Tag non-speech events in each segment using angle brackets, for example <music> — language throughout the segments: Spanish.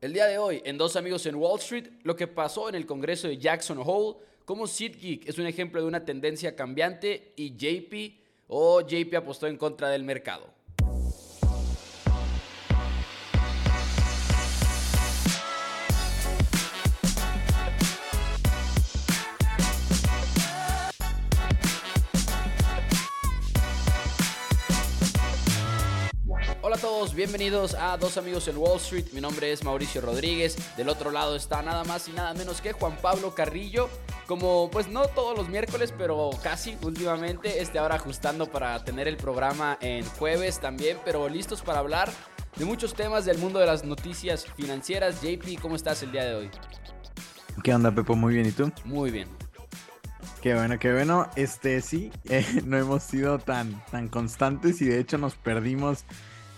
El día de hoy, en Dos Amigos en Wall Street, lo que pasó en el Congreso de Jackson Hole, cómo SeatGeek es un ejemplo de una tendencia cambiante y JP o JP apostó en contra del mercado. Todos, bienvenidos a Dos Amigos en Wall Street. Mi nombre es Mauricio Rodríguez. Del otro lado está nada más y nada menos que Juan Pablo Carrillo. Como pues no todos los miércoles, pero casi últimamente. Este ahora ajustando para tener el programa en jueves también, pero listos para hablar de muchos temas del mundo de las noticias financieras. JP, ¿cómo estás el día de hoy? ¿Qué onda, Pepo? Muy bien, ¿y tú? Muy bien. Qué bueno, qué bueno. Este sí, <laughs> eh, no hemos sido tan, tan constantes y de hecho nos perdimos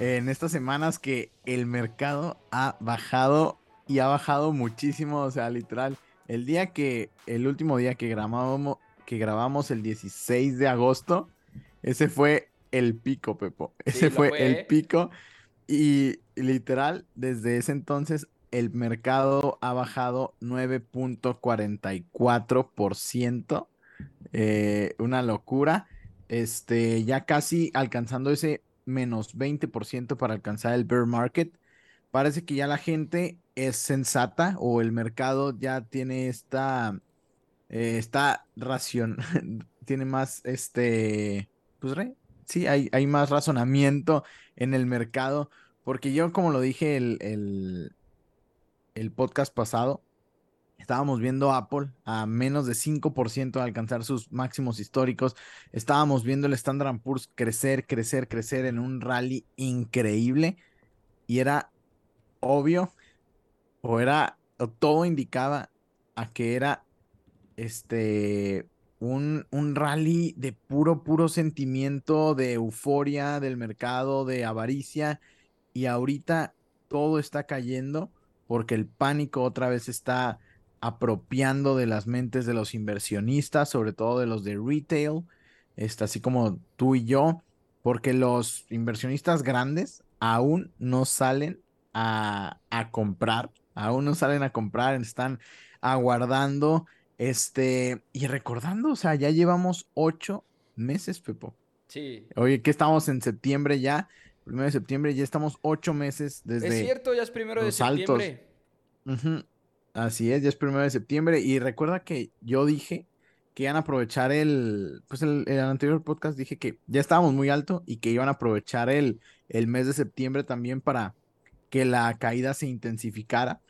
en estas semanas que el mercado ha bajado y ha bajado muchísimo, o sea, literal. El día que, el último día que grabamos, que grabamos el 16 de agosto, ese fue el pico, Pepo. Ese fue, el ¿eh? pico. Y literal, desde ese entonces, el mercado ha bajado 9.44%. eh, una locura. Este, ya casi alcanzando ese menos 20% para alcanzar el bear market. Parece que ya la gente es sensata o el mercado ya tiene esta, eh, esta ración, <laughs> tiene más, este, pues, re- sí, hay, hay más razonamiento en el mercado, porque yo, como lo dije el, el, el podcast pasado, Estábamos viendo Apple a menos de 5% de alcanzar sus máximos históricos. Estábamos viendo el Standard Poor's crecer, crecer, crecer en un rally increíble. Y era obvio, o era, o todo indicaba a que era este un, un rally de puro, puro sentimiento de euforia del mercado, de avaricia. Y ahorita todo está cayendo porque el pánico otra vez está apropiando de las mentes de los inversionistas, sobre todo de los de retail, este, así como tú y yo, porque los inversionistas grandes aún no salen a, a comprar, aún no salen a comprar, están aguardando, este, y recordando, o sea, ya llevamos ocho meses, Pepo. Sí. Oye, que estamos en septiembre ya, primero de septiembre, ya estamos ocho meses desde Es cierto, ya es primero de los altos. septiembre. Así es, ya es primero de septiembre. Y recuerda que yo dije que iban a aprovechar el, pues el, el anterior podcast dije que ya estábamos muy alto y que iban a aprovechar el, el mes de septiembre también para que la caída se intensificara.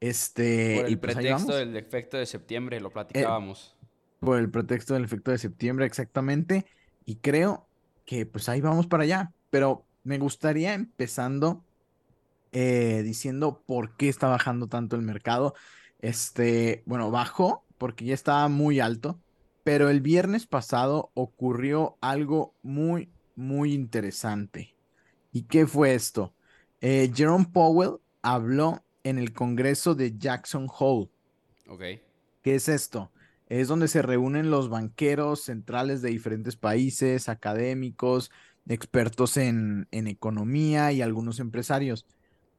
Este, Por y el pues ahí pretexto del efecto de septiembre, lo platicábamos. por el pretexto del efecto de septiembre, exactamente. Y creo que pues ahí vamos para allá. Pero me gustaría empezando eh, diciendo por qué está bajando tanto el mercado. Este, bueno, bajó porque ya estaba muy alto, pero el viernes pasado ocurrió algo muy, muy interesante. ¿Y qué fue esto? Eh, Jerome Powell habló en el Congreso de Jackson Hole. Ok. ¿Qué es esto? Es donde se reúnen los banqueros centrales de diferentes países, académicos, expertos en, en economía y algunos empresarios.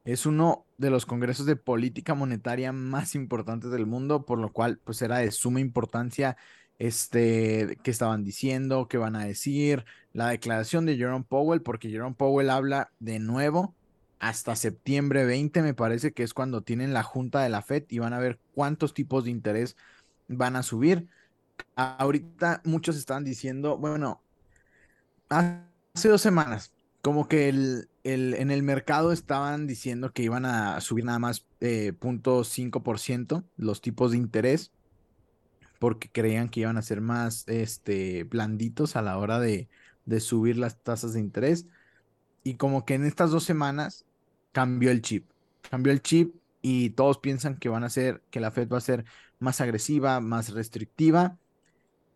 Es uno de los congresos de política monetaria más importantes del mundo, por lo cual pues era de suma importancia este qué estaban diciendo, qué van a decir, la declaración de Jerome Powell, porque Jerome Powell habla de nuevo hasta septiembre 20, me parece que es cuando tienen la junta de la Fed y van a ver cuántos tipos de interés van a subir. Ahorita muchos están diciendo, bueno, hace dos semanas, como que el, el- en el mercado estaban diciendo que iban a subir nada más eh, 0.5% los tipos de interés, porque creían que iban a ser más este, blanditos a la hora de, de subir las tasas de interés. Y como que en estas dos semanas cambió el chip. Cambió el chip y todos piensan que van a ser, que la Fed va a ser más agresiva, más restrictiva.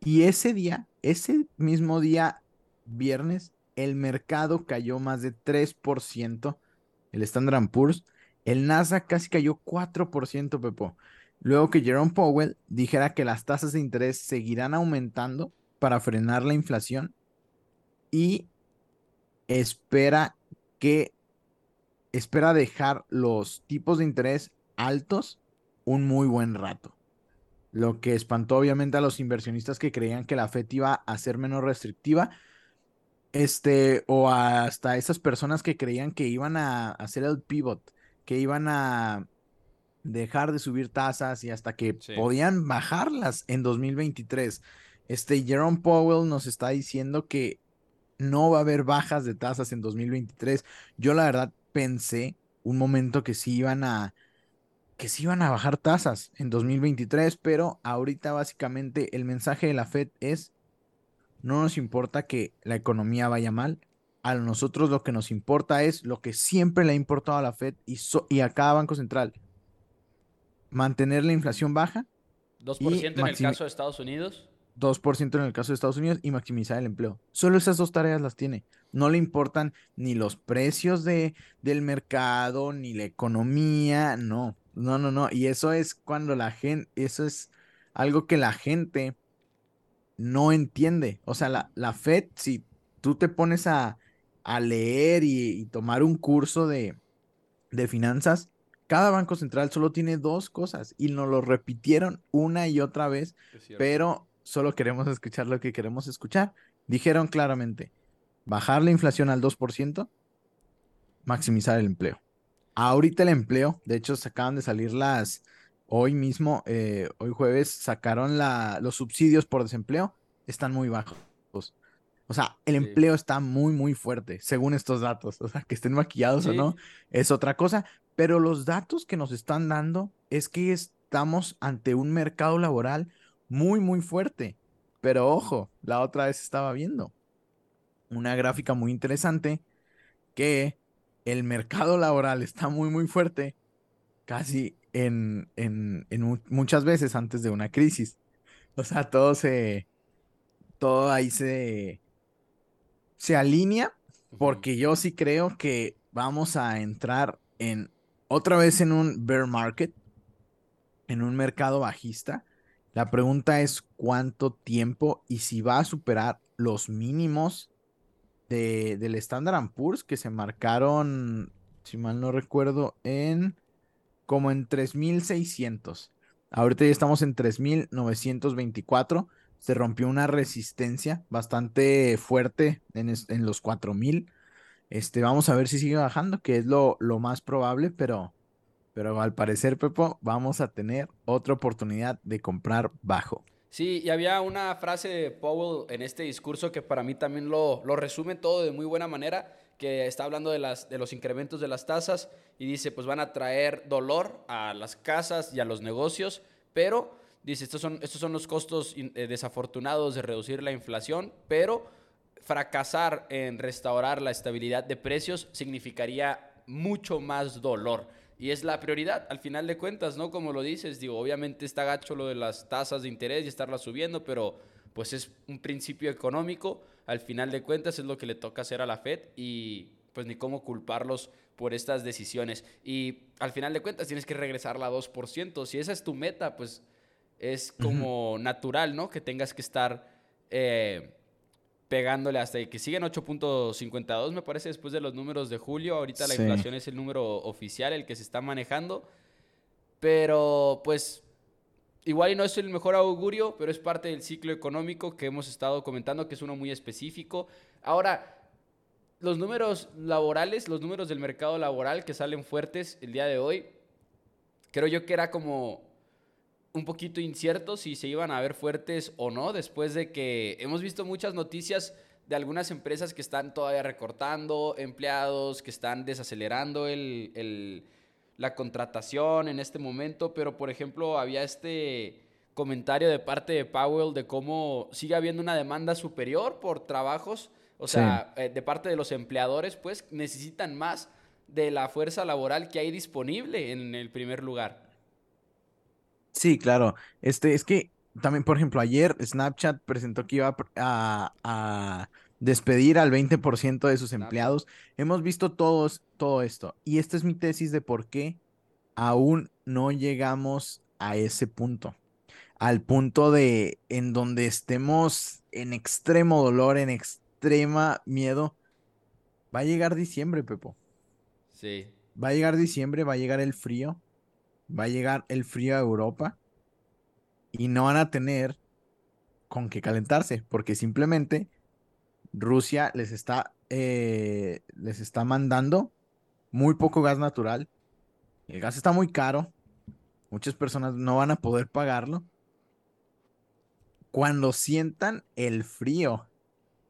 Y ese día, ese mismo día, viernes, el mercado cayó más de 3%, el Standard Poor's, el Nasdaq casi cayó 4%, Pepo. Luego que Jerome Powell dijera que las tasas de interés seguirán aumentando para frenar la inflación y espera que espera dejar los tipos de interés altos un muy buen rato. Lo que espantó obviamente a los inversionistas que creían que la Fed iba a ser menos restrictiva. Este, o hasta esas personas que creían que iban a hacer el pivot, que iban a dejar de subir tasas y hasta que podían bajarlas en 2023. Este Jerome Powell nos está diciendo que no va a haber bajas de tasas en 2023. Yo la verdad pensé un momento que sí iban a que sí iban a bajar tasas en 2023, pero ahorita básicamente el mensaje de la Fed es no nos importa que la economía vaya mal, a nosotros lo que nos importa es lo que siempre le ha importado a la Fed y, y a cada banco central, mantener la inflación baja. 2% en el caso de Estados Unidos. 2% en el caso de Estados Unidos y maximizar el empleo. Solo esas dos tareas las tiene. No le importan ni los precios de, del mercado, ni la economía, no, no, no, no. Y eso es cuando la gente, eso es algo que la gente no entiende. O sea, la, la Fed, si tú te pones a, a leer y, tomar un curso de, de finanzas, cada banco central solo tiene dos cosas y nos lo repitieron una y otra vez, pero solo queremos escuchar lo que queremos escuchar. Dijeron claramente, bajar la inflación al 2%, maximizar el empleo. Ahorita el empleo, de hecho, se acaban de salir las, hoy mismo, eh, hoy jueves, sacaron la, los subsidios por desempleo, están muy bajos. O sea, el empleo está muy, muy fuerte, según estos datos. O sea, que estén maquillados o no, es otra cosa. Pero los datos que nos están dando es que estamos ante un mercado laboral muy, muy fuerte. Pero ojo, la otra vez estaba viendo una gráfica muy interesante que el mercado laboral está muy, muy fuerte casi en, en, en muchas veces antes de una crisis. O sea, todo se, todo ahí se, se alinea porque yo sí creo que vamos a entrar en otra vez en un bear market, en un mercado bajista. La pregunta es cuánto tiempo y si va a superar los mínimos de, del Standard Poor's que se marcaron, si mal no recuerdo, en como en 3600. Ahorita ya estamos en 3924. Se rompió una resistencia bastante fuerte en, en los 4000. Este, vamos a ver si sigue bajando, que es lo, más probable, pero, pero al parecer, Pepo, vamos a tener otra oportunidad de comprar bajo. Sí, y había una frase de Powell en este discurso que para mí también lo resume todo de muy buena manera, que está hablando de, las, de los incrementos de las tasas y dice, pues van a traer dolor a las casas y a los negocios, pero dice, estos son, estos son los costos eh, desafortunados de reducir la inflación, pero fracasar en restaurar la estabilidad de precios significaría mucho más dolor. Y es la prioridad, al final de cuentas, ¿no? Como lo dices, digo, obviamente está gacho lo de las tasas de interés y estarlas subiendo, pero pues es un principio económico, al final de cuentas es lo que le toca hacer a la Fed y pues ni cómo culparlos por estas decisiones. Y al final de cuentas tienes que regresarla a 2%. Si esa es tu meta, pues es como natural, ¿no? Que tengas que estar... Eh, pegándole hasta que siguen 8.52, me parece, después de los números de julio. Ahorita la inflación es el número oficial, el que se está manejando. Pero pues igual y no es el mejor augurio, pero es parte del ciclo económico que hemos estado comentando, que es uno muy específico. Ahora, los números laborales, los números del mercado laboral que salen fuertes el día de hoy, creo yo que era como un poquito incierto si se iban a ver fuertes o no, después de que hemos visto muchas noticias de algunas empresas que están todavía recortando empleados, que están desacelerando el, la contratación en este momento, pero por ejemplo había este comentario de parte de Powell de cómo sigue habiendo una demanda superior por trabajos, o sea, eh, de parte de los empleadores, pues necesitan más de la fuerza laboral que hay disponible en el primer lugar. Sí, claro. Este, es que también, por ejemplo, ayer Snapchat presentó que iba a, despedir al 20% de sus empleados. Hemos visto todos, todo esto. Y esta es mi tesis de por qué aún no llegamos a ese punto. Al punto de en donde estemos en extremo dolor, en extrema miedo. Va a llegar diciembre, Pepo. Sí. va a llegar diciembre, va a llegar el frío, va a llegar el frío a Europa y no van a tener con qué calentarse, porque simplemente Rusia les está, eh, les está mandando muy poco gas natural. El gas está muy caro. Muchas personas no van a poder pagarlo. Cuando sientan el frío,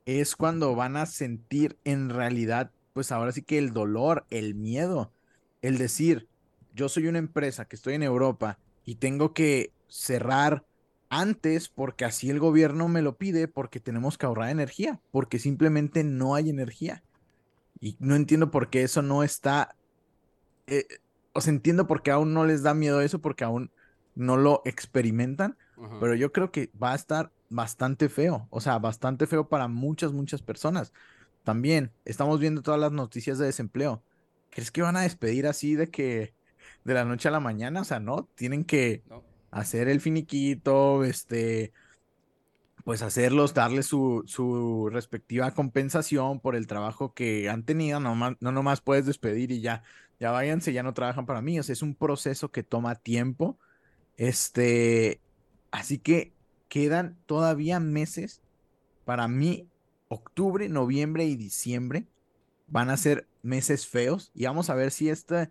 es cuando van a sentir en realidad, pues ahora sí que el dolor, el miedo, el decir, yo soy una empresa que estoy en Europa y tengo que cerrar antes porque así el gobierno me lo pide porque tenemos que ahorrar energía, porque simplemente no hay energía. Y no entiendo por qué eso no está... Eh, o sea, entiendo por qué aún no les da miedo eso, porque aún no lo experimentan, pero yo creo que va a estar bastante feo, o sea, bastante feo para muchas, muchas personas. También estamos viendo todas las noticias de desempleo. ¿Crees que van a despedir así de que de la noche a la mañana? O sea, no, tienen que hacer el finiquito, este, pues hacerlos, darles su, su, respectiva compensación por el trabajo que han tenido, no, no nomás puedes despedir y ya, ya váyanse, ya no trabajan para mí, o sea, es un proceso que toma tiempo, este, así que quedan todavía meses, para mí, octubre, noviembre y diciembre van a ser meses feos y vamos a ver si este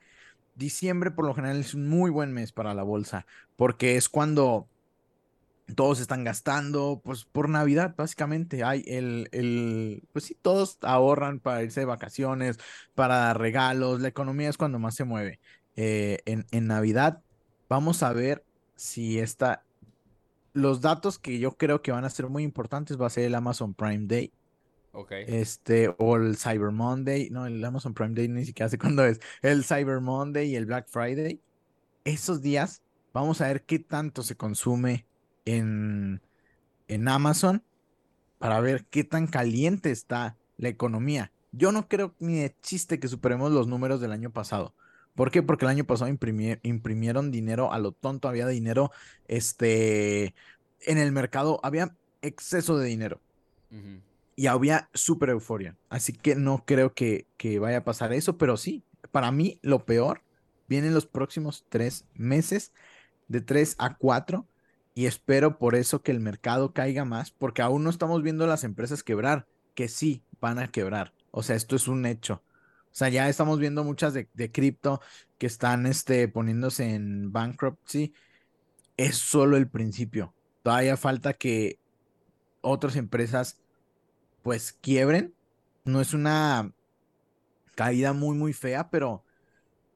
diciembre por lo general es un muy buen mes para la bolsa, porque es cuando todos están gastando, pues por Navidad básicamente hay el, el, pues sí, todos ahorran para irse de vacaciones, para regalos, la economía es cuando más se mueve. Eh, en, en Navidad vamos a ver si está, los datos que yo creo que van a ser muy importantes va a ser el Amazon Prime Day este, o el Cyber Monday, no, el Amazon Prime Day ni siquiera sé <laughs> cuándo es, el Cyber Monday y el Black Friday. Esos días vamos a ver qué tanto se consume en, en Amazon para ver qué tan caliente está la economía. Yo no creo ni de chiste que superemos los números del año pasado. ¿Por qué? Porque el año pasado imprimieron dinero a lo tonto, había dinero este, en el mercado, había exceso de dinero y había súper euforia. Así que no creo que, vaya a pasar eso, pero sí, para mí lo peor viene en los próximos tres meses, de tres a cuatro, y espero por eso que el mercado caiga más, porque aún no estamos viendo las empresas quebrar, que sí van a quebrar. O sea, esto es un hecho. O sea, ya estamos viendo muchas de, de cripto que están este, poniéndose en bankruptcy. Es solo el principio. Todavía falta que otras empresas pues quiebren. No es una caída muy, muy fea, pero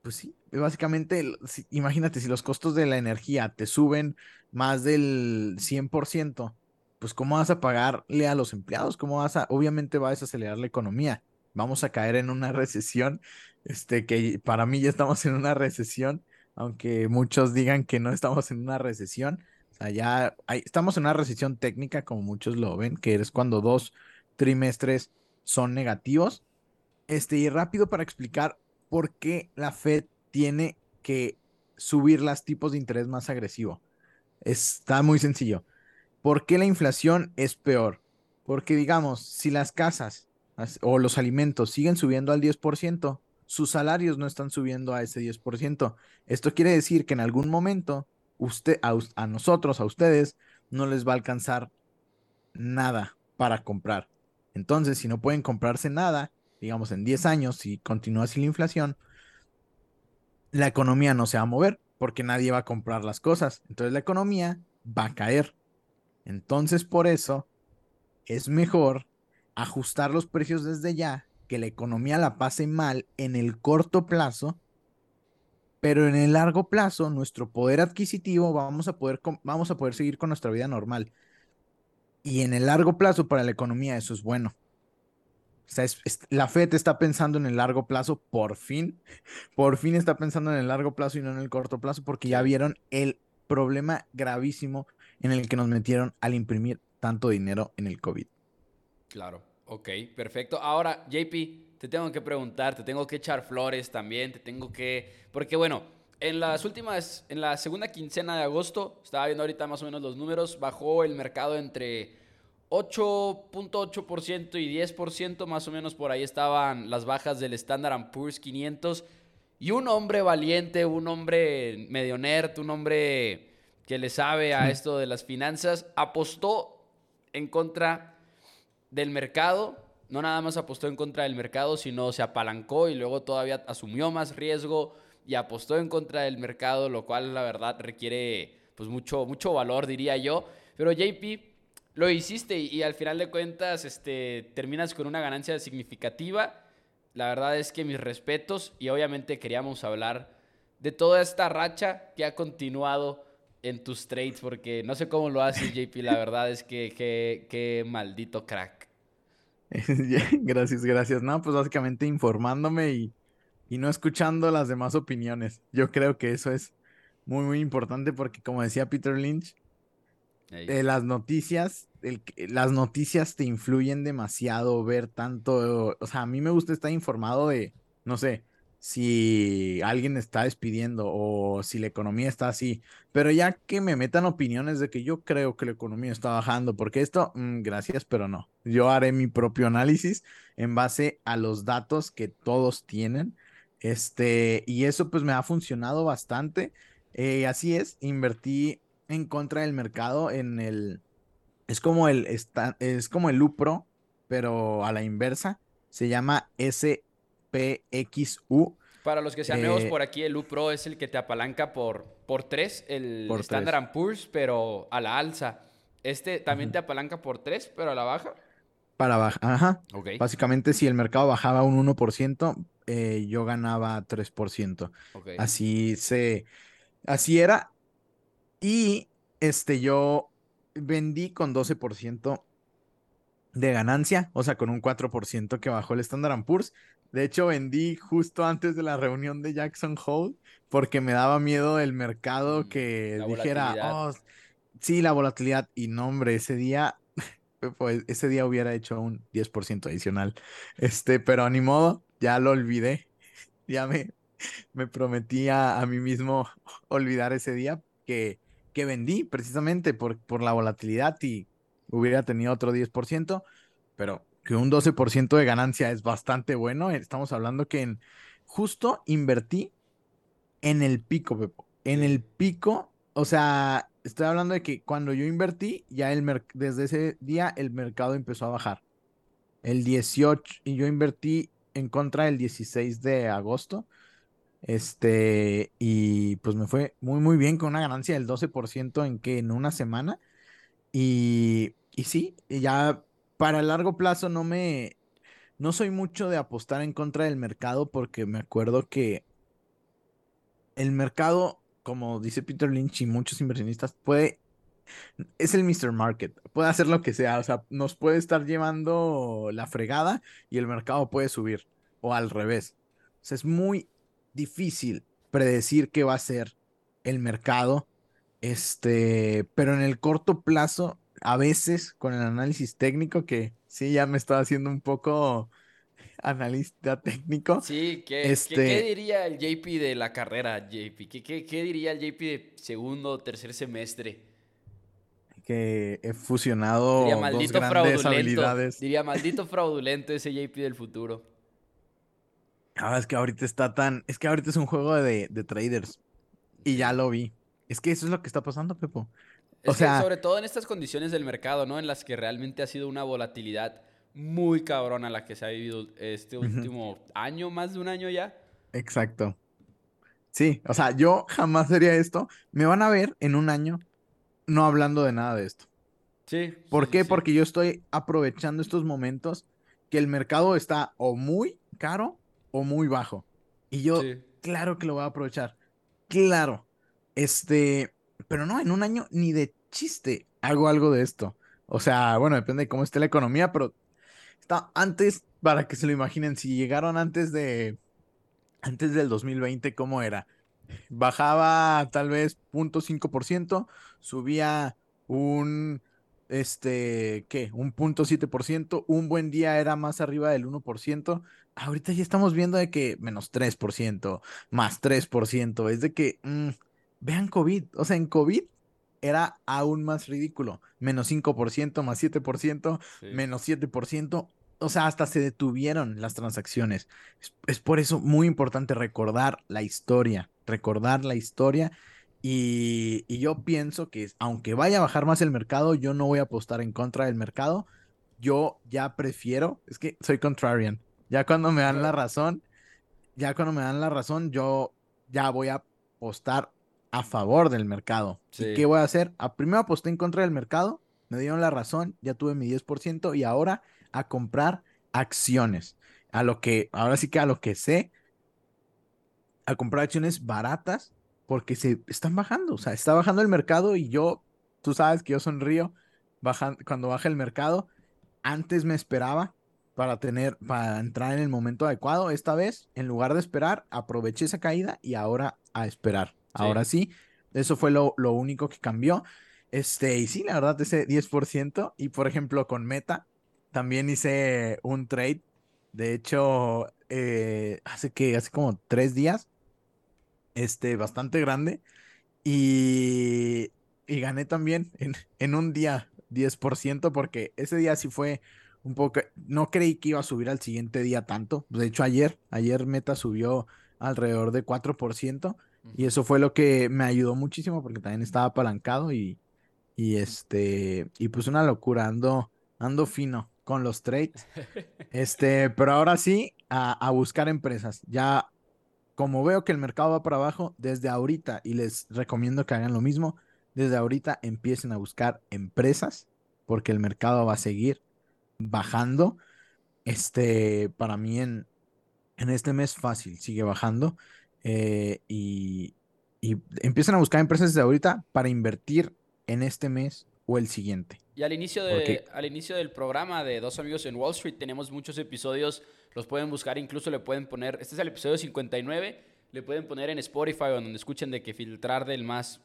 pues sí, básicamente, imagínate, si los costos de la energía te suben más del 100%, pues ¿cómo vas a pagarle a los empleados? ¿Cómo vas a, obviamente va a desacelerar la economía? Vamos a caer en una <laughs> recesión, este, que para mí ya estamos en una recesión, aunque muchos digan que no estamos en una recesión. O sea, ya estamos en una recesión técnica, como muchos lo ven, que es cuando dos trimestres son negativos. Este, y rápido para explicar por qué la Fed tiene que subir los tipos de interés más agresivo. Está muy sencillo. ¿Por qué la inflación es peor? Porque digamos, si las casas o los alimentos siguen subiendo al 10%, sus salarios no están subiendo a ese 10%. Esto quiere decir que en algún momento usted, a, a nosotros, a ustedes, no les va a alcanzar nada para comprar. Entonces, si no pueden comprarse nada, digamos en 10 años, si continúa así la inflación, la economía no se va a mover porque nadie va a comprar las cosas. Entonces la economía va a caer. Entonces, por eso es mejor ajustar los precios desde ya, que la economía la pase mal en el corto plazo, pero en el largo plazo nuestro poder adquisitivo vamos a poder, vamos a poder seguir con nuestra vida normal. Y en el largo plazo para la economía eso es bueno. O sea, la FED está pensando en el largo plazo, por fin. <laughs> Por fin está pensando en el largo plazo y no en el corto plazo, porque ya vieron el problema gravísimo en el que nos metieron al imprimir tanto dinero en el COVID. Claro, ok, perfecto. Ahora, JP, te tengo que preguntar, te tengo que echar flores también, te tengo que... Porque bueno, en las últimas, en la segunda quincena de agosto, estaba viendo ahorita más o menos los números, bajó el mercado entre 8.8% y 10%, más o menos por ahí estaban las bajas del Standard Poor's 500. Y un hombre valiente, un hombre medio nerd, un hombre que le sabe a esto de las finanzas, apostó en contra del mercado. No nada más apostó en contra del mercado, sino se apalancó y luego todavía asumió más riesgo y apostó en contra del mercado, lo cual la verdad requiere pues mucho, mucho valor, diría yo. Pero JP, lo hiciste y, al final de cuentas este, terminas con una ganancia significativa. La verdad es que mis respetos y obviamente queríamos hablar de toda esta racha que ha continuado en tus trades, porque no sé cómo lo haces, JP, la verdad es que qué maldito crack. <laughs> gracias, gracias. No, pues básicamente informándome y, y no escuchando las demás opiniones. Yo creo que eso es muy, muy importante porque como decía Peter Lynch, eh, las noticias, las noticias te influyen demasiado, ver tanto, o sea, a mí me gusta estar informado de, no sé, si alguien está despidiendo o si la economía está así, pero ya que me metan opiniones de que yo creo que la economía está bajando, porque esto, mm, gracias, pero no, yo haré mi propio análisis en base a los datos que todos tienen, este, y eso pues me ha funcionado bastante. Eh, así es, invertí en contra del mercado en el... Es como el, es como el Lupro, pero a la inversa. Se llama SPXU. Para los que sean nuevos eh, por aquí, el UPRO es el que te apalanca por, por tres, el Standard Poor's, pero a la alza. Este también te apalanca por tres, pero a la baja. Para baja, ajá. Básicamente, si el mercado bajaba un 1%, eh, yo ganaba 3%. Así se, así era. Y este, yo vendí con 12% de ganancia, o sea, con un 4% que bajó el Standard Poor's. De hecho, vendí justo antes de la reunión de Jackson Hole porque me daba miedo el mercado mm, que dijera, oh, sí, la volatilidad. Y no, hombre, ese día, <laughs> pues ese día hubiera hecho un 10% adicional. Este, pero ni modo, ya lo olvidé. <laughs> Ya me, me prometí a, mí mismo <laughs> olvidar ese día que que vendí precisamente por, por la volatilidad y hubiera tenido otro 10%, pero que un 12% de ganancia es bastante bueno. Estamos hablando que en, justo invertí en el pico, Pepo. En el pico, o sea, estoy hablando de que cuando yo invertí, ya el desde ese día el mercado empezó a bajar. El 18, y yo invertí en contra del 16 de agosto. Este, y pues me fue muy, muy bien con una ganancia del 12% en que en una semana. Y, y sí, ya para el largo plazo no me, no soy mucho de apostar en contra del mercado porque me acuerdo que el mercado, como dice Peter Lynch y muchos inversionistas, puede, es el Mr. Market, puede hacer lo que sea, o sea, nos puede estar llevando la fregada y el mercado puede subir, o al revés. O sea, es muy difícil predecir qué va a ser el mercado. Este, pero en el corto plazo, a veces con el análisis técnico, que sí, ya me estaba haciendo un poco <laughs> analista técnico. Sí, ¿qué, este... ¿qué, diría el JP de la carrera, JP? ¿Qué, qué, diría el JP de segundo o tercer semestre? Que he fusionado dos grandes habilidades. Diría maldito fraudulento ese JP del futuro. Ah, es que ahorita está tan. Es que ahorita es un juego de, traders. Y ya lo vi. Es que eso es lo que está pasando, Pepo. O sea, sobre todo en estas condiciones del mercado, ¿no? En las que realmente ha sido una volatilidad muy cabrona la que se ha vivido este último año, más de un año ya. Exacto. Sí, o sea, yo jamás haría esto. Me van a ver en un año no hablando de nada de esto. Sí. ¿Por qué? Porque yo estoy aprovechando estos momentos que el mercado está o muy caro o muy bajo. Y yo, claro que lo voy a aprovechar. Claro. Este, pero no, en un año ni de chiste hago algo de esto. O sea, bueno, depende de cómo esté la economía, pero está antes, para que se lo imaginen, si llegaron antes de, antes del 2020, ¿cómo era? Bajaba tal vez 0.5%, subía un este, ¿qué? Un punto siete por ciento, un buen día era más arriba del 1%, ahorita ya estamos viendo de que menos 3%, más 3%, es de que, mm, vean COVID, o sea, en COVID era aún más ridículo, menos 5%, más 7%, menos 7%, o sea, hasta se detuvieron las transacciones. Es, por eso muy importante recordar la historia, recordar la historia. Y, y, yo pienso que aunque vaya a bajar más el mercado, yo no voy a apostar en contra del mercado. Yo ya prefiero, es que soy contrarian. Ya cuando me dan la razón, ya cuando me dan la razón, yo ya voy a apostar a favor del mercado. ¿Y qué voy a hacer? A, primero aposté en contra del mercado, me dieron la razón, ya tuve mi 10% y ahora a comprar acciones. A lo que, ahora sí que a lo que sé, a comprar acciones baratas porque se están bajando. O sea, está bajando el mercado y yo, tú sabes que yo sonrío cuando baja el mercado. Antes me esperaba para tener, para entrar en el momento adecuado. Esta vez, en lugar de esperar, aproveché esa caída y ahora a esperar. Ahora sí, eso fue lo, lo único que cambió. Este, y sí, la verdad, ese 10%. Y por ejemplo, con Meta, también hice un trade. De hecho, eh, hace que, hace como tres días. Este, bastante grande. Y, y gané también en, en un día 10%, porque ese día sí fue un poco. No creí que iba a subir al siguiente día tanto. De hecho, ayer, ayer Meta subió alrededor de 4%. Y eso fue lo que me ayudó muchísimo porque también estaba apalancado y, y este, y pues una locura, ando, ando fino con los trades. <laughs> Este, pero ahora sí, a, buscar empresas. Ya, como veo que el mercado va para abajo, desde ahorita, y les recomiendo que hagan lo mismo, desde ahorita empiecen a buscar empresas, porque el mercado va a seguir bajando. Este, para mí en, en este mes fácil, sigue bajando. Eh, y, y empiezan a buscar empresas desde ahorita para invertir en este mes o el siguiente. Y al inicio, de, al inicio del programa de Dos Amigos en Wall Street tenemos muchos episodios, los pueden buscar, incluso le pueden poner, este es el episodio 59, le pueden poner en Spotify o donde escuchen de que filtrar del más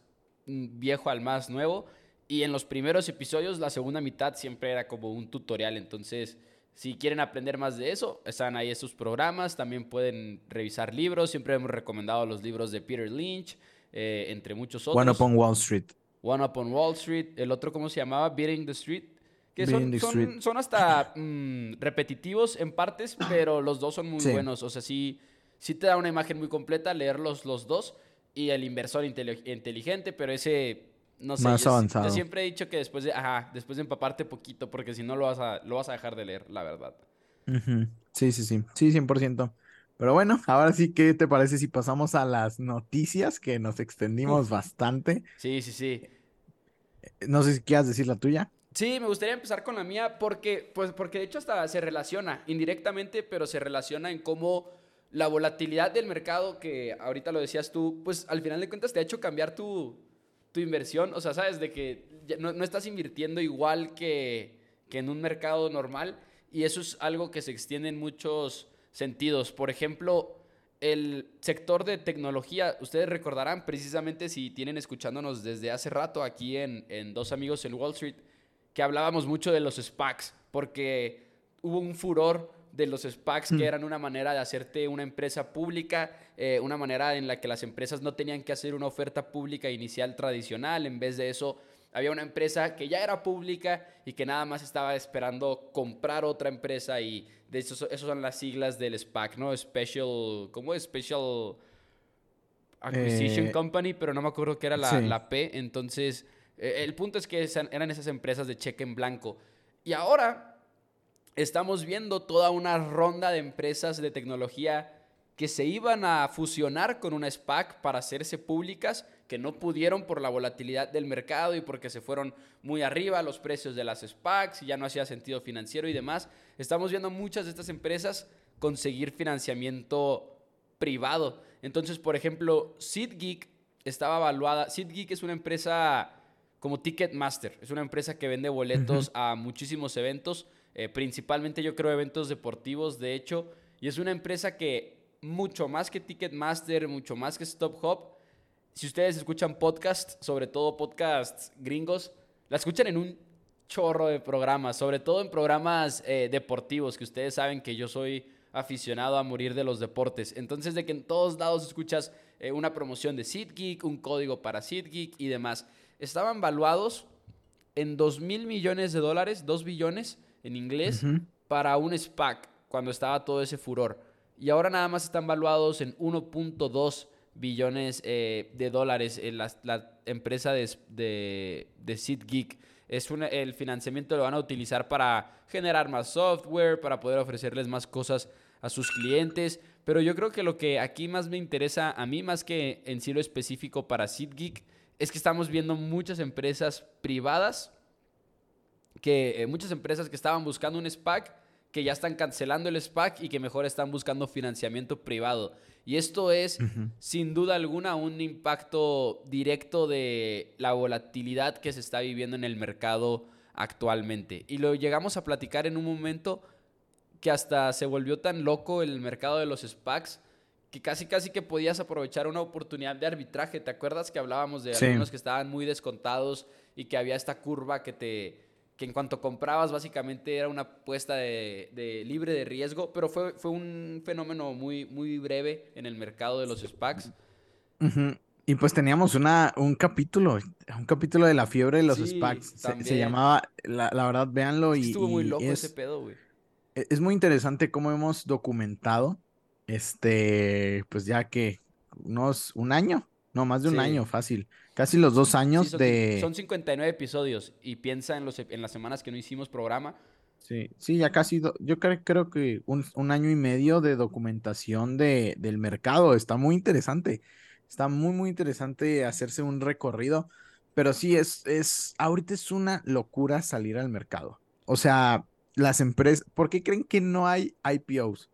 mm, viejo al más nuevo. Y en los primeros episodios, la segunda mitad siempre era como un tutorial, entonces si quieren aprender más de eso, están ahí esos programas. También pueden revisar libros. Siempre hemos recomendado los libros de Peter Lynch, eh, entre muchos otros. One Upon Wall Street. One Upon Wall Street. El otro, ¿cómo se llamaba? Beating the Street. Que son, son, hasta mm, repetitivos en partes, pero los dos son muy buenos. O sea, sí, sí te da una imagen muy completa leerlos los dos. Y el inversor inteligente, pero ese no sé, más yo, avanzado. Yo siempre he dicho que después de, ajá, después de empaparte poquito, porque si no lo vas a, lo vas a dejar de leer, la verdad. Sí, sí, sí, sí, 100%. Pero bueno, <laughs> ahora sí, ¿qué te parece si pasamos a las noticias que nos extendimos bastante? Sí, sí, sí. No sé si quieras decir la tuya. Sí, me gustaría empezar con la mía porque, pues, porque de hecho hasta se relaciona indirectamente, pero se relaciona en cómo la volatilidad del mercado, que ahorita lo decías tú, pues al final de cuentas te ha hecho cambiar tu, tu inversión, o sea, sabes, de que no, estás invirtiendo igual que, en un mercado normal y eso es algo que se extiende en muchos sentidos. Por ejemplo, el sector de tecnología, ustedes recordarán precisamente si tienen escuchándonos desde hace rato aquí en, en Dos Amigos en Wall Street, que hablábamos mucho de los SPACs, porque hubo un furor de los SPACs, que hmm. eran una manera de hacerte una empresa pública, eh, una manera en la que las empresas no tenían que hacer una oferta pública inicial tradicional, en vez de eso había una empresa que ya era pública y que nada más estaba esperando comprar otra empresa y de hecho esas son las siglas del SPAC, ¿no? Special, ¿cómo es? Special Acquisition eh, Company, pero no me acuerdo qué era la, la P, entonces eh, el punto es que eran esas empresas de cheque en blanco. Y ahora estamos viendo toda una ronda de empresas de tecnología que se iban a fusionar con una SPAC para hacerse públicas, que no pudieron por la volatilidad del mercado y porque se fueron muy arriba los precios de las SPACs y ya no hacía sentido financiero y demás. Estamos viendo muchas de estas empresas conseguir financiamiento privado. Entonces, por ejemplo, SeedGeek estaba evaluada. SeedGeek es una empresa como Ticketmaster, es una empresa que vende boletos a muchísimos eventos eh, principalmente yo creo eventos deportivos, de hecho, y es una empresa que mucho más que Ticketmaster, mucho más que Stop Hop, si ustedes escuchan podcasts, sobre todo podcasts gringos, la escuchan en un chorro de programas, sobre todo en programas eh, deportivos, que ustedes saben que yo soy aficionado a morir de los deportes. Entonces, de que en todos lados escuchas eh, una promoción de SeatGeek, un código para SeatGeek y demás. Estaban valuados en 2 mil millones de dólares, 2 billones, en inglés para un SPAC cuando estaba todo ese furor. Y ahora nada más están valuados en 1.2 billones eh, de dólares en la, empresa de, de, de SeatGeek. Es el financiamiento lo van a utilizar para generar más software, para poder ofrecerles más cosas a sus clientes. Pero yo creo que lo que aquí más me interesa a mí, más que en sí lo específico para SeatGeek, es que estamos viendo muchas empresas privadas, que eh, muchas empresas que estaban buscando un SPAC, que ya están cancelando el SPAC y que mejor están buscando financiamiento privado. Y esto es, sin duda alguna, un impacto directo de la volatilidad que se está viviendo en el mercado actualmente. Y lo llegamos a platicar en un momento que hasta se volvió tan loco el mercado de los SPACs que casi casi que podías aprovechar una oportunidad de arbitraje. ¿Te acuerdas que hablábamos de algunos que estaban muy descontados y que había esta curva que te que en cuanto comprabas básicamente era una apuesta de, libre de riesgo, pero fue, fue un fenómeno muy, muy breve en el mercado de los SPACs. Y pues teníamos una, un capítulo, un capítulo de la fiebre de los SPACs. Se, llamaba, la, verdad, véanlo. y, estuvo muy loco ese pedo, güey. E, es muy interesante cómo hemos documentado, este, pues ya que unos, un año, no, más de un año, fácil. Casi los dos años son, de... Son 59 episodios y piensa en, los, en las semanas que no hicimos programa. Sí, sí, ya casi, yo creo, creo que un, un, año y medio de documentación de, del mercado. Está muy interesante. Está muy, muy interesante hacerse un recorrido. Pero sí, es, es, ahorita es una locura salir al mercado. O sea, las empresas, ¿por qué creen que no hay IPOs?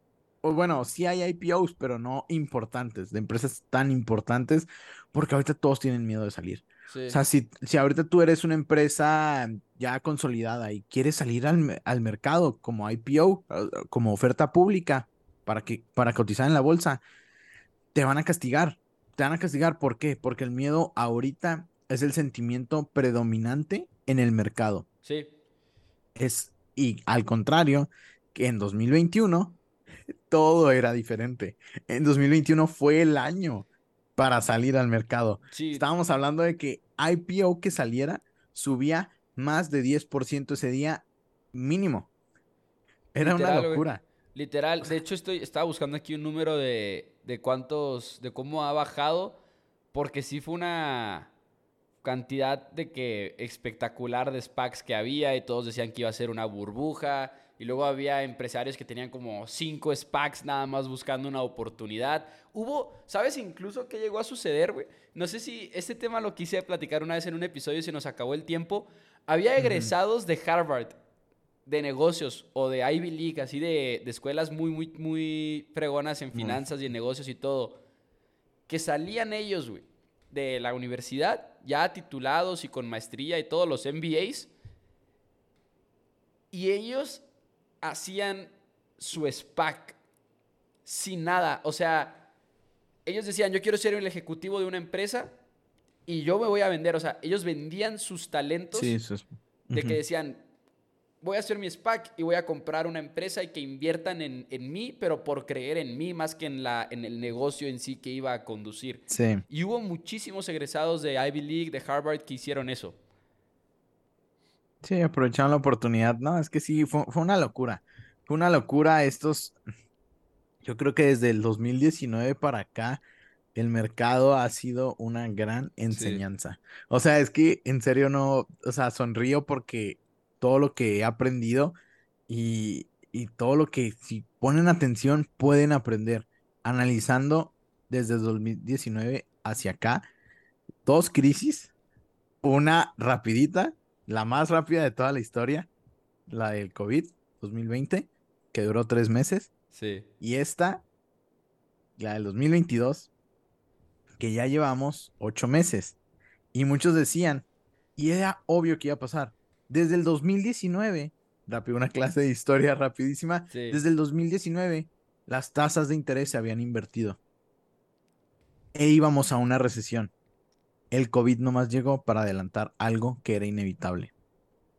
O bueno, sí hay IPOs, pero no importantes, de empresas tan importantes, porque ahorita todos tienen miedo de salir. O sea, si, si ahorita tú eres una empresa ya consolidada y quieres salir al, al mercado como IPO, como oferta pública para, que, para cotizar en la bolsa, te van a castigar. Te van a castigar, ¿por qué? Porque el miedo ahorita es el sentimiento predominante en el mercado. Sí. Es, y al contrario, que en 2021 todo era diferente. En 2021 fue el año para salir al mercado. Estábamos hablando de que IPO que saliera subía más de 10% ese día mínimo. Era una locura. Literal, de hecho estoy estaba buscando aquí un número de, de cuántos de cómo ha bajado porque sí fue una cantidad de que espectacular de SPACs que había y todos decían que iba a ser una burbuja y luego había empresarios que tenían como cinco SPACs nada más buscando una oportunidad. Hubo, ¿sabes incluso qué llegó a suceder, güey? No sé si este tema lo quise platicar una vez en un episodio y se nos acabó el tiempo. Había egresados de Harvard, de negocios o de Ivy League, así de, de escuelas muy, muy, muy fregonas en finanzas y en negocios y todo, que salían ellos, güey de la universidad, ya titulados y con maestría y todos los MBAs. Y ellos hacían su SPAC sin nada. O sea, ellos decían, yo quiero ser el ejecutivo de una empresa y yo me voy a vender. O sea, ellos vendían sus talentos de que decían, voy a hacer mi SPAC y voy a comprar una empresa y que inviertan en, mí, pero por creer en mí más que en, la, en el negocio en sí que iba a conducir. Sí. Y hubo muchísimos egresados de Ivy League, de Harvard, que hicieron eso. Sí, aprovecharon la oportunidad. No, es que sí, fue, fue una locura. Fue una locura estos, yo creo que desde el 2019 para acá, el mercado ha sido una gran enseñanza. O sea, es que en serio no, o sea, sonrío porque todo lo que he aprendido y, todo lo que si ponen atención pueden aprender. Analizando desde 2019 hacia acá, dos crisis, una rapidita, la más rápida de toda la historia, la del COVID 2020, que duró tres meses. Sí. Y esta, la del 2022, que ya llevamos ocho meses. Y muchos decían, y era obvio que iba a pasar, desde el 2019, rápido, una clase de historia rapidísima, desde el 2019 las tasas de interés se habían invertido. E íbamos a una recesión. El COVID nomás llegó para adelantar algo que era inevitable.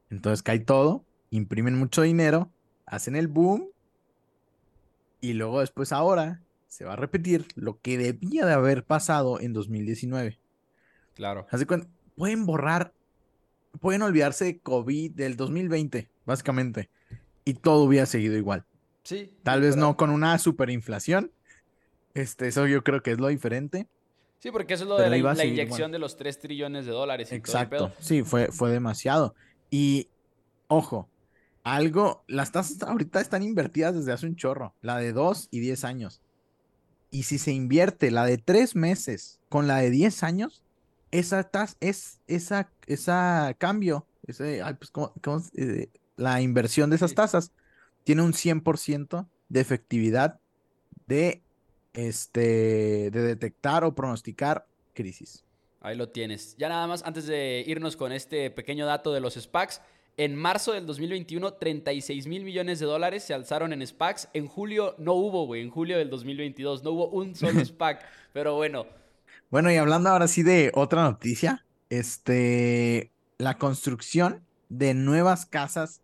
Entonces cae todo, imprimen mucho dinero, hacen el boom y luego después ahora se va a repetir lo que debía de haber pasado en 2019. Claro. Así que pueden borrar pueden olvidarse de COVID del 2020, básicamente. y todo hubiera seguido igual. Sí. Tal vez no con una superinflación. Este, eso yo creo que es lo diferente. Sí, porque eso es lo de la, inyección de los 3 trillones de dólares. Exacto. sí, fue, fue demasiado. Y ojo, algo, las tasas ahorita están invertidas desde hace un chorro, la de 2 y 10 años. Y si se invierte la de 3 meses con la de 10 años, esa tasa, es, esa, esa cambio, ese, pues, eh, la inversión de esas tasas tiene un 100% de efectividad de, este, de detectar o pronosticar crisis. Ahí lo tienes. Ya nada más, antes de irnos con este pequeño dato de los SPACs, en marzo del 2021, 36 mil millones de dólares se alzaron en SPACs. En julio no hubo, güey. En julio del 2022 no hubo un solo <laughs> SPAC. pero bueno. Bueno, y hablando ahora sí de otra noticia, este, la construcción de nuevas casas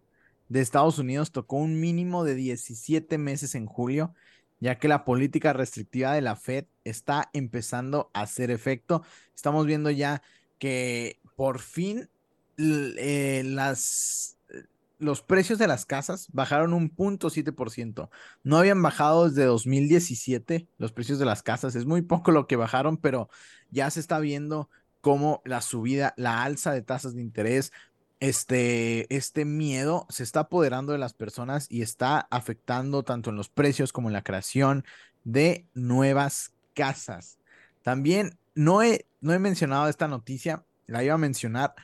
de Estados Unidos tocó un mínimo de 17 meses en julio, ya que la política restrictiva de la Fed está empezando a hacer efecto. Estamos viendo ya que por fin eh, las, los precios de las casas bajaron un punto ciento. No habían bajado desde 2017 los precios de las casas. Es muy poco lo que bajaron, pero ya se está viendo cómo la subida, la alza de tasas de interés, este, este miedo se está apoderando de las personas y está afectando tanto en los precios como en la creación de nuevas casas. También no he, no he mencionado esta noticia, la iba a mencionar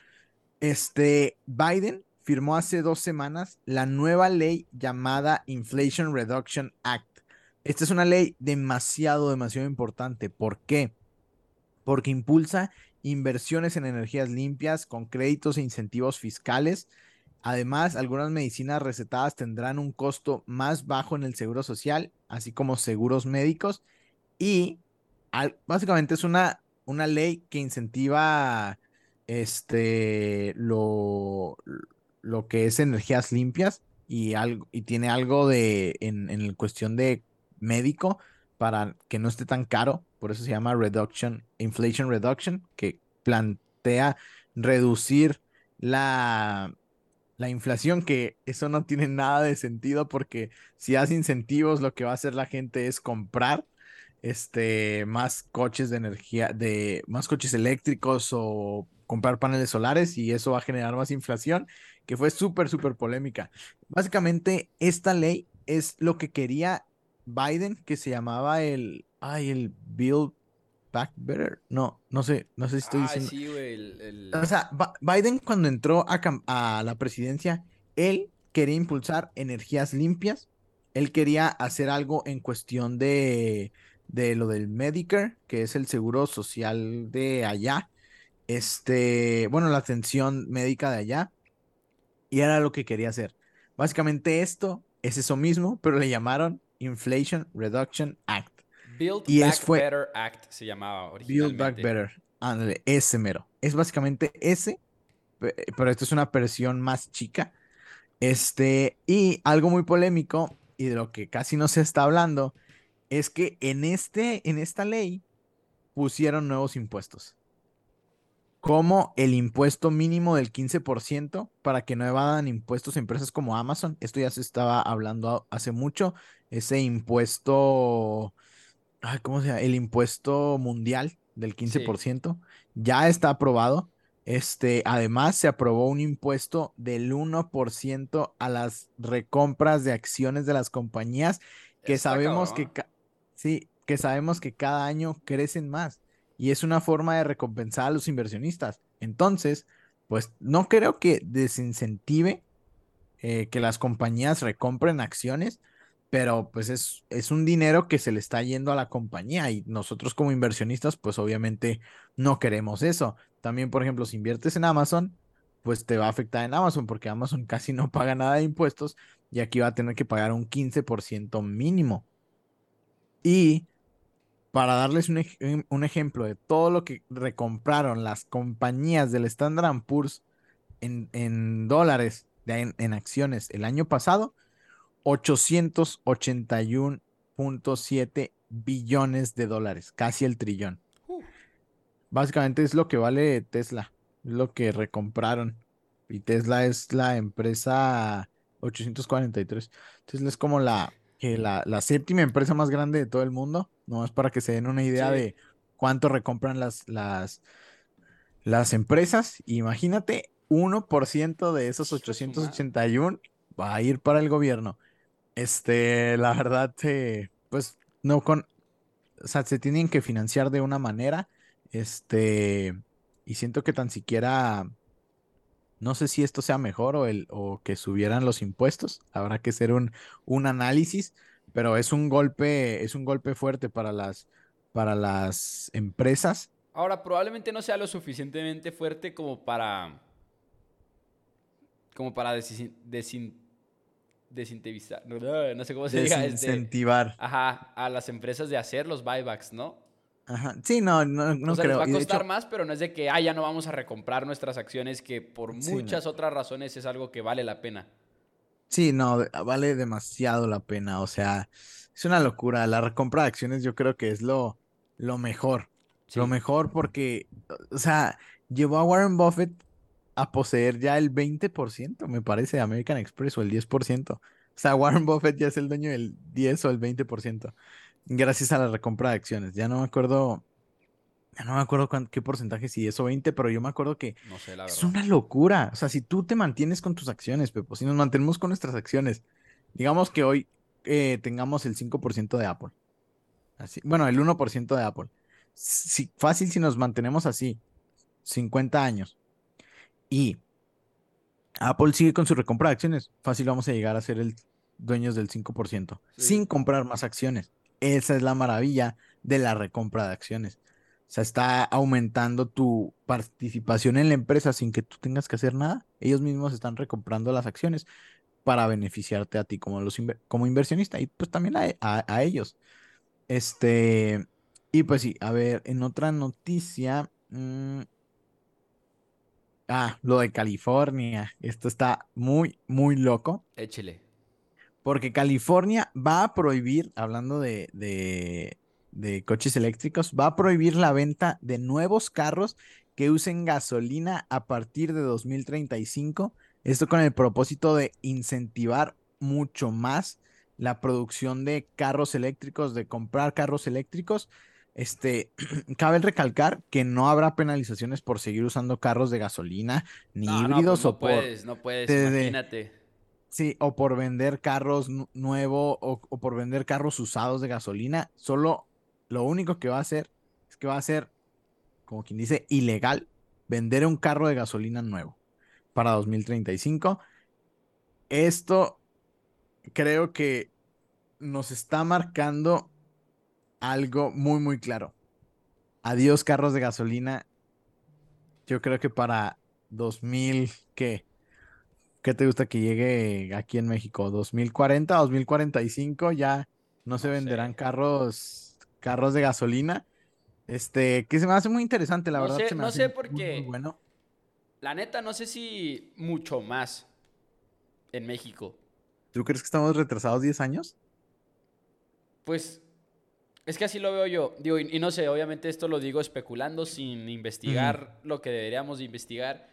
este, Biden firmó hace dos semanas la nueva ley llamada Inflation Reduction Act. Esta es una ley demasiado, demasiado importante. ¿Por qué? Porque impulsa inversiones en energías limpias con créditos e incentivos fiscales. Además, algunas medicinas recetadas tendrán un costo más bajo en el seguro social, así como seguros médicos. Y básicamente es una, una ley que incentiva este, lo, lo que es energías limpias y, algo, y tiene algo de, en, en cuestión de médico para que no esté tan caro, por eso se llama Reduction, Inflation Reduction, que plantea reducir la, la inflación, que eso no tiene nada de sentido porque si hace incentivos, lo que va a hacer la gente es comprar este, más coches de energía, de más coches eléctricos o comprar paneles solares y eso va a generar más inflación, que fue súper, súper polémica. Básicamente, esta ley es lo que quería Biden, que se llamaba el, ay, el Build Back Better. No, no sé, no sé si estoy diciendo. Sí, el, O sea, Biden cuando entró a, a la presidencia, él quería impulsar energías limpias, él quería hacer algo en cuestión de, de lo del Medicare, que es el seguro social de allá, este, bueno, la atención médica de allá. Y era lo que quería hacer. Básicamente esto es eso mismo, pero le llamaron Inflation Reduction Act. Build Back Better Act se llamaba originalmente. Build Back Better. Ándale, ese mero. Es básicamente ese, pero esto es una versión más chica. Este, y algo muy polémico y de lo que casi no se está hablando es que en este, en esta ley pusieron nuevos impuestos como el impuesto mínimo del 15% para que no evadan impuestos a empresas como Amazon. Esto ya se estaba hablando hace mucho. Ese impuesto, ¿cómo se llama? El impuesto mundial del 15% ya está aprobado. Este, además, se aprobó un impuesto del 1% a las recompras de acciones de las compañías que sabemos que, sí, que sabemos que cada año crecen más y es una forma de recompensar a los inversionistas. Entonces, pues no creo que desincentive eh, que las compañías recompren acciones, pero pues es, es un dinero que se le está yendo a la compañía y nosotros como inversionistas, pues obviamente no queremos eso. También, por ejemplo, si inviertes en Amazon, pues te va a afectar en Amazon porque Amazon <laughs> casi no paga nada de impuestos y aquí va a tener que pagar un 15% mínimo. Y para darles un, ejemplo de todo lo que recompraron las compañías del Standard Poor's en, dólares, en, acciones el año pasado, 881.7 billones de dólares, casi el trillón. Básicamente es lo que vale Tesla, es lo que recompraron. Y Tesla es la empresa 843. Entonces es como la, que la, la séptima empresa más grande de todo el mundo, nomás para que se den una idea Sí. de cuánto recompran las, las, las empresas. Imagínate, 1% de esos Hijo de su madre. 881 va a ir para el gobierno. Este, la verdad, eh, pues no con, o sea, se tienen que financiar de una manera, este, y siento que tan siquiera, no sé si esto sea mejor o el, o que subieran los impuestos, habrá que hacer un, un análisis, pero es un golpe, es un golpe fuerte para las, para las empresas. Ahora, probablemente no sea lo suficientemente fuerte como para. como para desincentivizar. <laughs> No, sé cómo se diga. Este, Desincentivar. ajá, a las empresas de hacer los buybacks, ¿no? Ajá. Sí, no, no, no o sea, creo. va a costar hecho, más, pero no es de que, ah, ya no vamos a recomprar nuestras acciones, que por Sí, no. muchas otras razones es algo que vale la pena. Sí, no, vale demasiado la pena. O sea, es una locura. La recompra de acciones yo creo que es lo, lo mejor. Lo mejor porque, o sea, llevó a Warren Buffett a poseer ya el 20%, me parece, de American Express o el 10%. O sea, Warren Buffett ya es el dueño del 10 o el 20%, gracias a la recompra de acciones. Ya no me acuerdo, ya no me acuerdo cuán- qué porcentaje, si 10 o 20, pero yo me acuerdo que No sé, la es una locura. O sea, si tú te mantienes con tus acciones, Pepo, si nos mantenemos con nuestras acciones, digamos que hoy eh, tengamos el 5% de Apple. Así, bueno, el 1% de Apple. Si, fácil si nos mantenemos así, 50 años. Y Apple sigue con su recompra de acciones, fácil vamos a llegar a ser el dueños del 5%, Sí. sin comprar más acciones. Esa es la maravilla de la recompra de acciones. O sea, está aumentando tu participación en la empresa sin que tú tengas que hacer nada. Ellos mismos están recomprando las acciones para beneficiarte a ti como, los inver- como inversionista y pues también a, a- a ellos. Este, y pues sí, a ver, en otra noticia, mm, ah, lo de California, esto está muy, muy loco. Échele. Porque California va a prohibir, hablando de, de, de coches eléctricos, va a prohibir la venta de nuevos carros que usen gasolina a partir de 2035. Esto con el propósito de incentivar mucho más la producción de carros eléctricos, de comprar carros eléctricos. Este, <clears throat> cabe recalcar que no habrá penalizaciones por seguir usando carros de gasolina, ni No, no, pues híbridos no o por... puedes, no puedes, de- de- imagínate. Sí, o por vender carros nu- nuevos o, o por vender carros usados de gasolina. Solo lo único que va a hacer es que va a ser, como quien dice, ilegal vender un carro de gasolina nuevo para 2035. Esto creo que nos está marcando algo muy, muy claro. Adiós carros de gasolina. Yo creo que para 2000, ¿qué? ¿Qué te gusta que llegue aquí en México? ¿2040, 2045? Ya no se venderán carros, carros de gasolina. Este, que se me hace muy interesante, la No verdad. sé- se me no hace sé por muy qué. bueno. La neta, no sé si mucho más en México. ¿Tú crees que estamos retrasados 10 años? Pues es que así lo veo yo. Digo, y, y no sé, obviamente esto lo digo especulando sin investigar lo que deberíamos de investigar.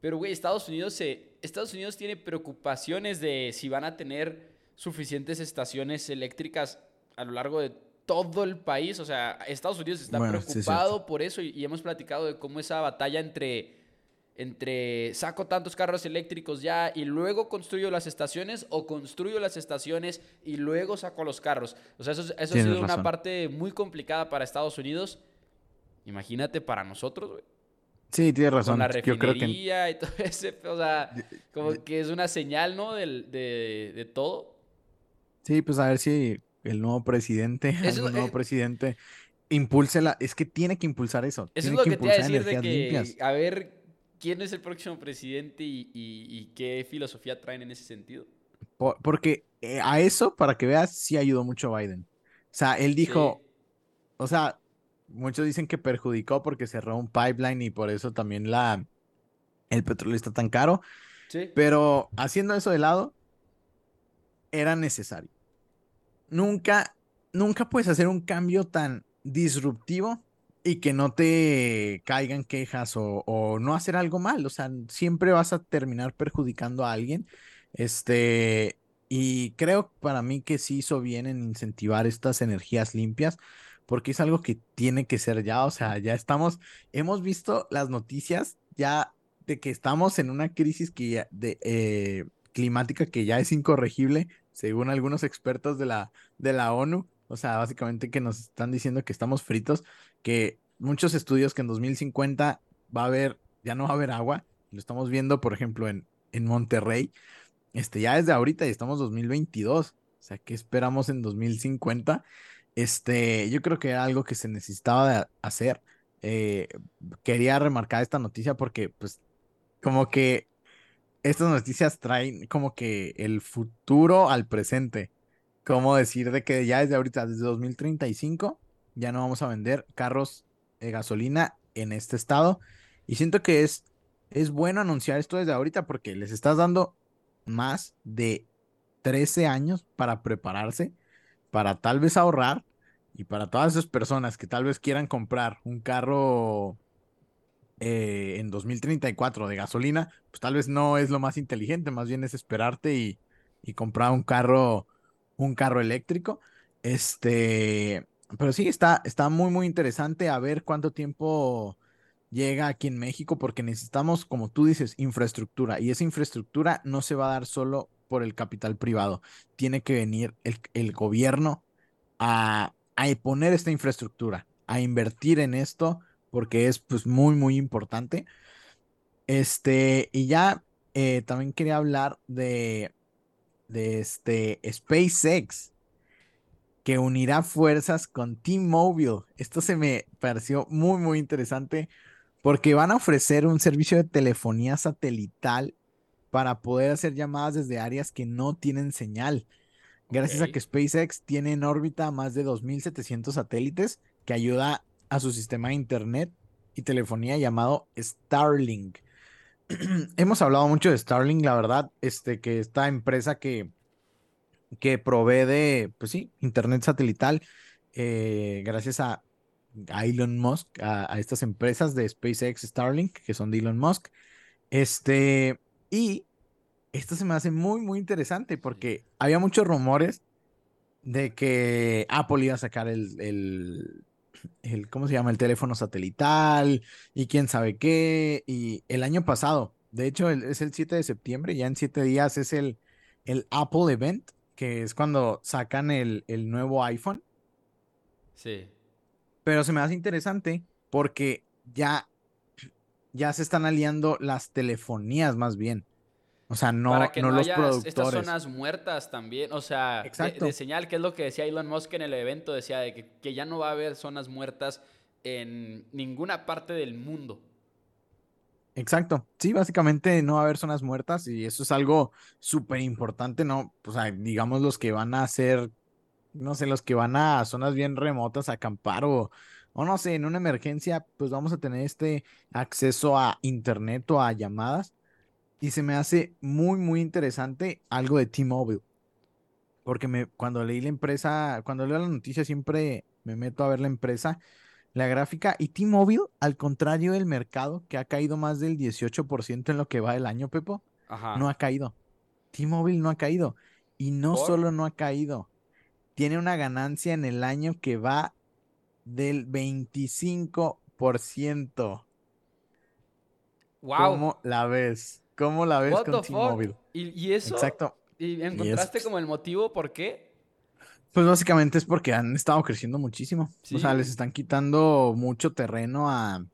Pero, güey, Estados Unidos, se, Estados Unidos tiene preocupaciones de si van a tener suficientes estaciones eléctricas a lo largo de todo el país. O sea, Estados Unidos está Bueno, sí es preocupado por eso y, y hemos platicado de cómo esa batalla entre, entre saco tantos carros eléctricos ya y luego construyo las estaciones o construyo las estaciones y luego saco los carros. O sea, eso, es- eso ha sido una parte muy complicada para Estados Unidos. Imagínate para nosotros, güey. Sí, tienes Con razón. la Yo creo que refinería y todo <laughs> ese, o sea, como que es una señal, ¿no? Del- de, de todo. sí, pues a ver si el nuevo presidente, es- nuevo presidente, impulse la, es que tiene que impulsar eso. Eso tiene es lo que te iba a impulsar decir de energías que, limpias. a ver, quién es el próximo presidente y, y- y qué filosofía traen en ese sentido. Por- porque eh, a eso, para que veas, sí ayudó mucho Biden. O sea, él dijo, Sí. o sea, muchos dicen que perjudicó porque cerró un pipeline y por eso también la, el petróleo está tan caro. Sí. Pero haciendo eso de lado, era necesario. Nunca, nunca puedes hacer un cambio tan disruptivo y que no te caigan quejas o, no hacer algo mal. O sea, siempre vas a terminar perjudicando a alguien. Este, y creo para mí que sí hizo bien en incentivar estas energías limpias, porque es algo que tiene que ser ya, o sea, ya estamos, hemos visto las noticias ya de que estamos en una crisis que de, eh, climática que ya es incorregible, según algunos expertos de la, de la ONU. O sea, básicamente que nos están diciendo que estamos fritos, que muchos estudios que en 2050 va a haber, ya no va a haber agua. Lo estamos viendo, por ejemplo, en, en Monterrey. Este, ya desde ahorita y estamos 2022. O sea, ¿qué esperamos en 2050? Este, yo creo que era algo que se necesitaba de hacer. Eh, quería remarcar esta noticia porque, pues, como que estas noticias traen como que el futuro al presente. Como decir de que ya desde ahorita, desde 2035, ya no vamos a vender carros de gasolina en este estado. Y siento que es, es bueno anunciar esto desde ahorita porque les estás dando más de 13 años para prepararse, para tal vez ahorrar y para todas esas personas que tal vez quieran comprar un carro eh, en 2034 de gasolina, pues tal vez no es lo más inteligente, más bien es esperarte y, y comprar un carro, un carro eléctrico. Este, pero sí, está, está muy, muy interesante a ver cuánto tiempo llega aquí en México, porque necesitamos, como tú dices, infraestructura. Y esa infraestructura no se va a dar solo por el capital privado. Tiene que venir el, el gobierno a, a poner esta infraestructura, a invertir en esto porque es pues muy, muy importante. Este, y ya eh, también quería hablar de, de este SpaceX, que unirá fuerzas con T-Mobile. Esto se me pareció muy, muy interesante porque van a ofrecer un servicio de telefonía satelital para poder hacer llamadas desde áreas que no tienen señal. Gracias a que SpaceX tiene en órbita más de 2.700 satélites que ayuda a su sistema de internet y telefonía llamado Starlink. <clears throat> Hemos hablado mucho de Starlink, la verdad, este, que esta empresa que, que provee de, pues sí, internet satelital, eh, gracias a, Elon Musk, a, estas empresas de SpaceX Starlink, que son de Elon Musk. Este, y esto se me hace muy, muy interesante porque había muchos rumores de que Apple iba a sacar el el, ¿cómo se llama? El teléfono satelital y quién sabe qué. Y el año pasado, de hecho, es el 7 de septiembre, ya en 7 días es el, el Apple Event, que es cuando sacan el, el nuevo iPhone. Sí. Pero se me hace interesante porque ya, ya se están aliando las telefonías más bien. O sea, no, Para que no, no los haya productores. estas zonas muertas también, o sea, de señal, que es lo que decía Elon Musk en el evento, decía de que, que ya no va a haber zonas muertas en ninguna parte del mundo. Exacto. Sí, básicamente no va a haber zonas muertas y eso es algo súper importante, ¿no? O sea, digamos los que van a hacer, no sé, los que van a zonas bien remotas a acampar o, o no sé, en una emergencia, pues vamos a tener este acceso a internet o a llamadas. Y se me hace muy, muy interesante algo de T-Mobile. Porque me, cuando leí la empresa, cuando leo la noticia, siempre me meto a ver la empresa, la gráfica. Y T-Mobile, al contrario del mercado, que ha caído más del 18% en lo que va del año, Pepo, Ajá. no ha caído. T-Mobile no ha caído. Y no ¿Por? solo no ha caído, tiene una ganancia en el año que va del 25%. wow. ¿Cómo la ves? ¿Cómo la ves What con? T-Mobile? ¿Y, y eso? Exacto. ¿Y encontraste es- como el motivo por qué? Pues básicamente es porque han estado creciendo muchísimo. O sea, les están quitando mucho terreno a,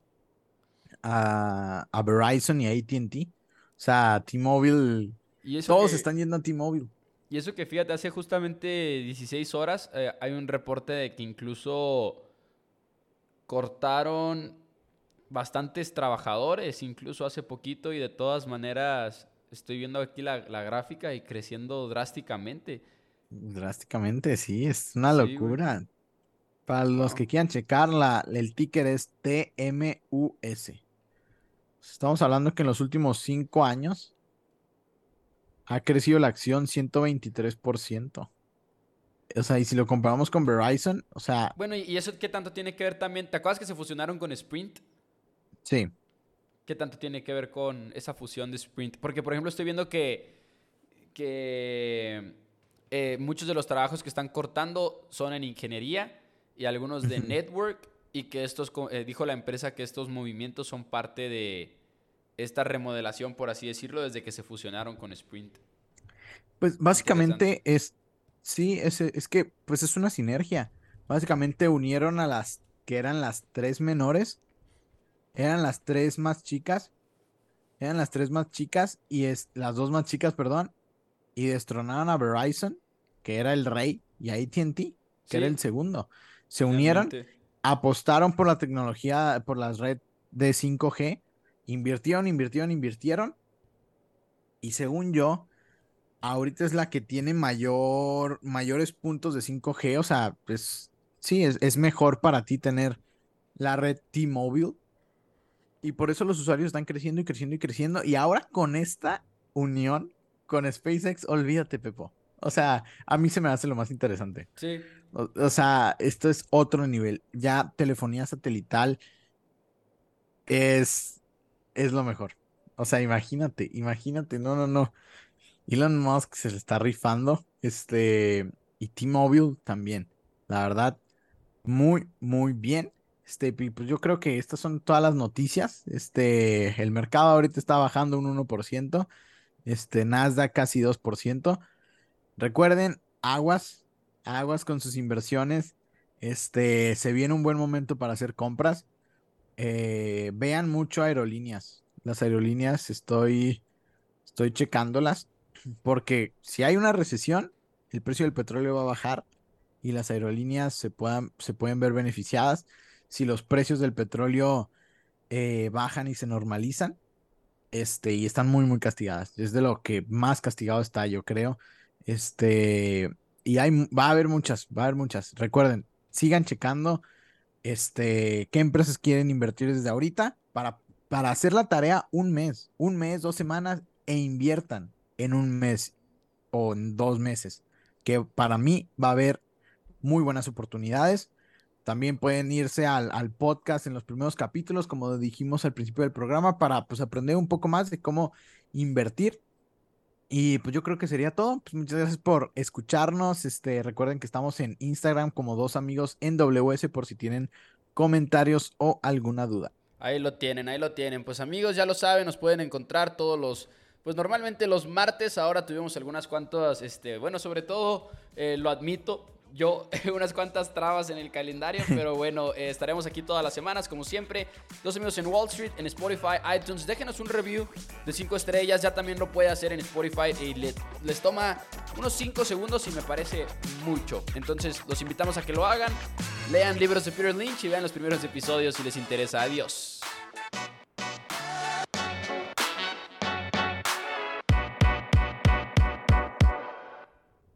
a, a Verizon y a AT&T. O sea, T-Mobile, Y todos que- están yendo a T-Mobile. Y eso que fíjate, hace justamente 16 horas eh, hay un reporte de que incluso cortaron bastantes trabajadores, incluso hace poquito, y de todas maneras estoy viendo aquí la, la gráfica y creciendo drásticamente. Drásticamente, sí, es una Sí, locura. Para los que quieran checarla, el ticker es TMUS. Estamos hablando que en los últimos cinco años ha crecido la acción 123%. O sea, y si lo comparamos con Verizon, o sea, Bueno, ¿y y eso qué tanto tiene que ver también? ¿Te acuerdas que se fusionaron con Sprint? Sí, ¿Qué tanto tiene que ver con esa fusión de Sprint? Porque, por ejemplo, estoy viendo que, que eh, muchos de los trabajos que están cortando son en ingeniería y algunos de network y que estos, eh, dijo la empresa que estos movimientos son parte de esta remodelación, por así decirlo, desde que se fusionaron con Sprint. Pues básicamente es, sí, es, es que pues es una sinergia. Básicamente unieron a las que eran las tres menores, eran las tres más chicas, eran las tres más chicas y es, las dos más chicas, perdón, y destronaron a Verizon, que era el rey, y a ATT, que era el segundo. Se unieron, apostaron por la tecnología, por las redes de 5G, invirtieron, invirtieron, invirtieron, y según yo, ahorita es la que tiene mayor, mayores puntos de 5G, o sea, pues sí, es, es mejor para ti tener la red T-Mobile. Y por eso los usuarios están creciendo y creciendo y creciendo. Y ahora con esta unión con SpaceX, olvídate, Pepo. O sea, a mí se me hace lo más interesante. Sí. O, sea, esto es otro nivel. Ya telefonía satelital es, es lo mejor. O sea, imagínate, imagínate, no, no, no. Elon Musk se le está rifando. Este, y T-Mobile también. La verdad, muy, muy bien. Este, pues yo creo que estas son todas las noticias. Este, el mercado ahorita está bajando un 1%. Este, Nasdaq casi 2%. Recuerden, aguas, aguas con sus inversiones. Este, se viene un buen momento para hacer compras. Eh, vean mucho aerolíneas. Las aerolíneas estoy, estoy checándolas porque si hay una recesión, el precio del petróleo va a bajar y las aerolíneas se, puedan, se pueden ver beneficiadas. Si los precios del petróleo eh, bajan y se normalizan, este, y están muy, muy castigadas. Es de lo que más castigado está, yo creo. Este, y hay, va a haber muchas, va a haber muchas. Recuerden, sigan checando este, qué empresas quieren invertir desde ahorita para, para hacer la tarea un mes, un mes, dos semanas e inviertan en un mes o en dos meses, que para mí va a haber muy buenas oportunidades. También pueden irse al, podcast en los primeros capítulos, como dijimos al principio del programa, para pues aprender un poco más de cómo invertir. Y pues yo creo que sería todo. Pues muchas gracias por escucharnos. Este, recuerden que estamos en Instagram como dos amigos en WS por si tienen comentarios o alguna duda. Ahí lo tienen, ahí lo tienen. Pues amigos, ya lo saben, nos pueden encontrar todos los pues normalmente los martes, ahora tuvimos algunas cuantas, este, bueno, sobre todo, eh, lo admito, yo <laughs> unas cuantas trabas en el calendario, <laughs> pero bueno, eh, estaremos aquí todas las semanas, como siempre. Dos amigos en Wall Street, en Spotify, iTunes. Déjenos un review de 5 estrellas, ya también lo puede hacer en Spotify y les toma unos 5 segundos y me parece mucho. Entonces, los invitamos a que lo hagan. Lean libros de Peter Lynch y vean los primeros episodios si les interesa. Adiós.